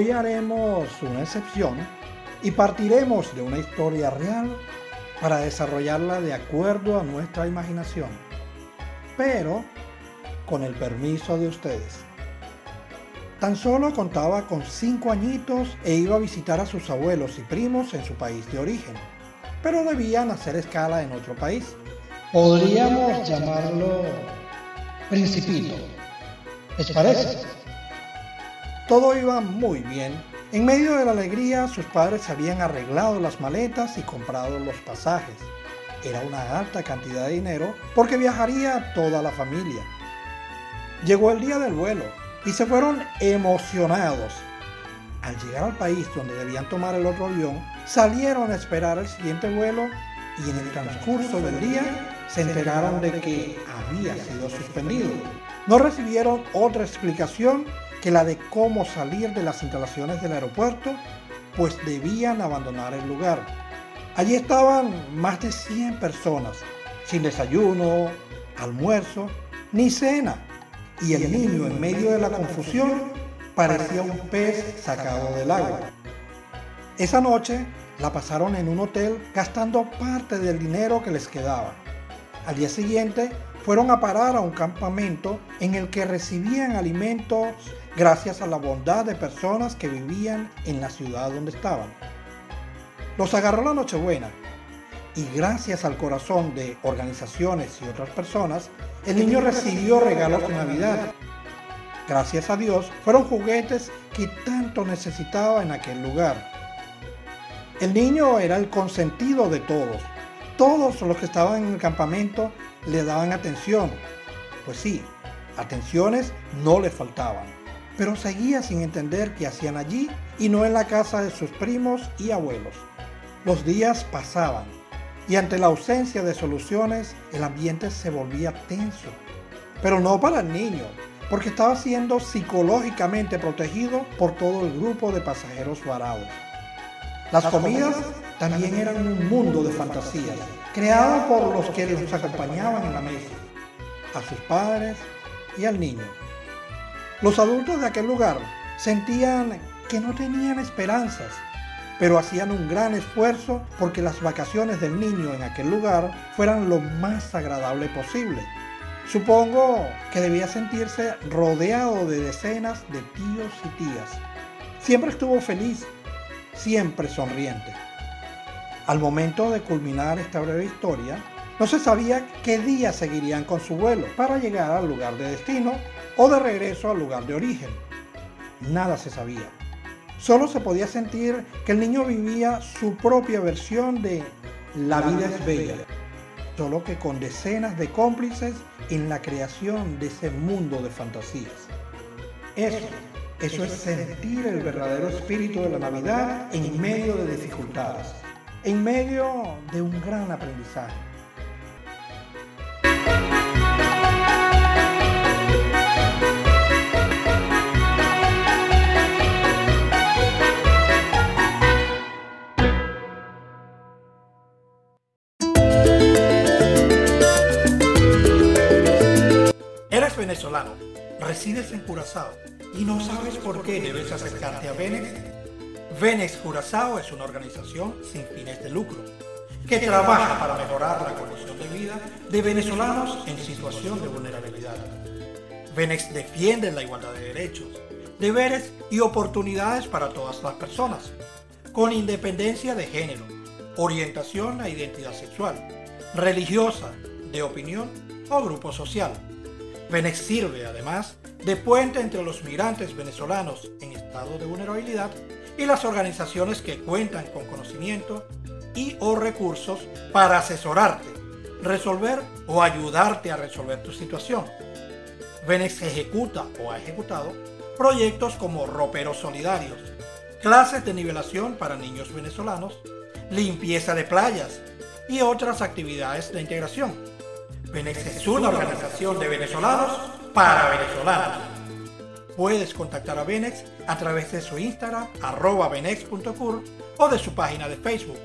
Hoy haremos una excepción y partiremos de una historia real para desarrollarla de acuerdo a nuestra imaginación, pero con el permiso de ustedes. Tan solo contaba con cinco añitos e iba a visitar a sus abuelos y primos en su país de origen, pero debían hacer escala en otro país. Podríamos llamarlo Principito. ¿Les parece? Todo iba muy bien. En medio de la alegría, sus padres habían arreglado las maletas y comprado los pasajes. Era una alta cantidad de dinero porque viajaría toda la familia. Llegó el día del vuelo y se fueron emocionados. Al llegar al país donde debían tomar el otro avión, salieron a esperar el siguiente vuelo y en el transcurso del día se enteraron de que había sido suspendido. No recibieron otra explicación que la de cómo salir de las instalaciones del aeropuerto, pues debían abandonar el lugar. Allí estaban más de 100 personas, sin desayuno, almuerzo, ni cena, y el niño en medio de la confusión parecía un pez sacado del agua. Esa noche la pasaron en un hotel gastando parte del dinero que les quedaba. Al día siguiente fueron a parar a un campamento en el que recibían alimentos gracias a la bondad de personas que vivían en la ciudad donde estaban. Los agarró la Nochebuena y gracias al corazón de organizaciones y otras personas, el niño recibió regalos de Navidad. Gracias a Dios, fueron juguetes que tanto necesitaba en aquel lugar. El niño era el consentido de todos. Todos los que estaban en el campamento le daban atención. Pues sí, atenciones no le faltaban. Pero seguía sin entender qué hacían allí y no en la casa de sus primos y abuelos. Los días pasaban y ante la ausencia de soluciones el ambiente se volvía tenso. Pero no para el niño, porque estaba siendo psicológicamente protegido por todo el grupo de pasajeros varados. Las comidas también eran un mundo de fantasías, creado por los que los acompañaban en la mesa, a sus padres y al niño. Los adultos de aquel lugar sentían que no tenían esperanzas, pero hacían un gran esfuerzo porque las vacaciones del niño en aquel lugar fueran lo más agradable posible. Supongo que debía sentirse rodeado de decenas de tíos y tías. Siempre estuvo feliz, siempre sonriente. Al momento de culminar esta breve historia, no se sabía qué día seguirían con su vuelo para llegar al lugar de destino o de regreso al lugar de origen. Nada se sabía. Solo se podía sentir que el niño vivía su propia versión de La vida es bella, solo que con decenas de cómplices en la creación de ese mundo de fantasías. Eso, eso es sentir el verdadero espíritu de la Navidad en medio de dificultades, en medio de un gran aprendizaje. Eres venezolano, resides en Curazao y no sabes por qué debes acercarte a Venex. Venex Curazao es una organización sin fines de lucro que trabaja para mejorar la condición de vida de venezolanos en situación de vulnerabilidad. Venex defiende la igualdad de derechos, deberes y oportunidades para todas las personas, con independencia de género, orientación e identidad sexual, religiosa, de opinión o grupo social. Venex sirve además de puente entre los migrantes venezolanos en estado de vulnerabilidad y las organizaciones que cuentan con conocimiento, y o recursos para asesorarte, resolver o ayudarte a resolver tu situación. Venex ejecuta o ha ejecutado proyectos como roperos solidarios, clases de nivelación para niños venezolanos, limpieza de playas y otras actividades de integración. Venex es una organización de venezolanos para venezolanos. Puedes contactar a Venex a través de su Instagram, arroba venex.cur o de su página de Facebook.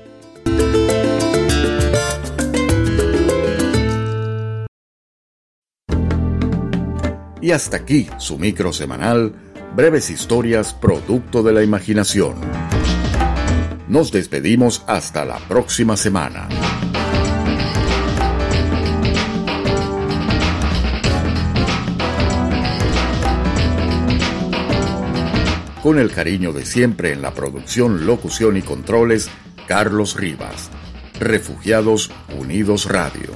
Y hasta aquí su micro semanal, breves historias producto de la imaginación. Nos despedimos hasta la próxima semana. Con el cariño de siempre en la producción, locución y controles, Carlos Rivas. Refugiados Unidos Radio.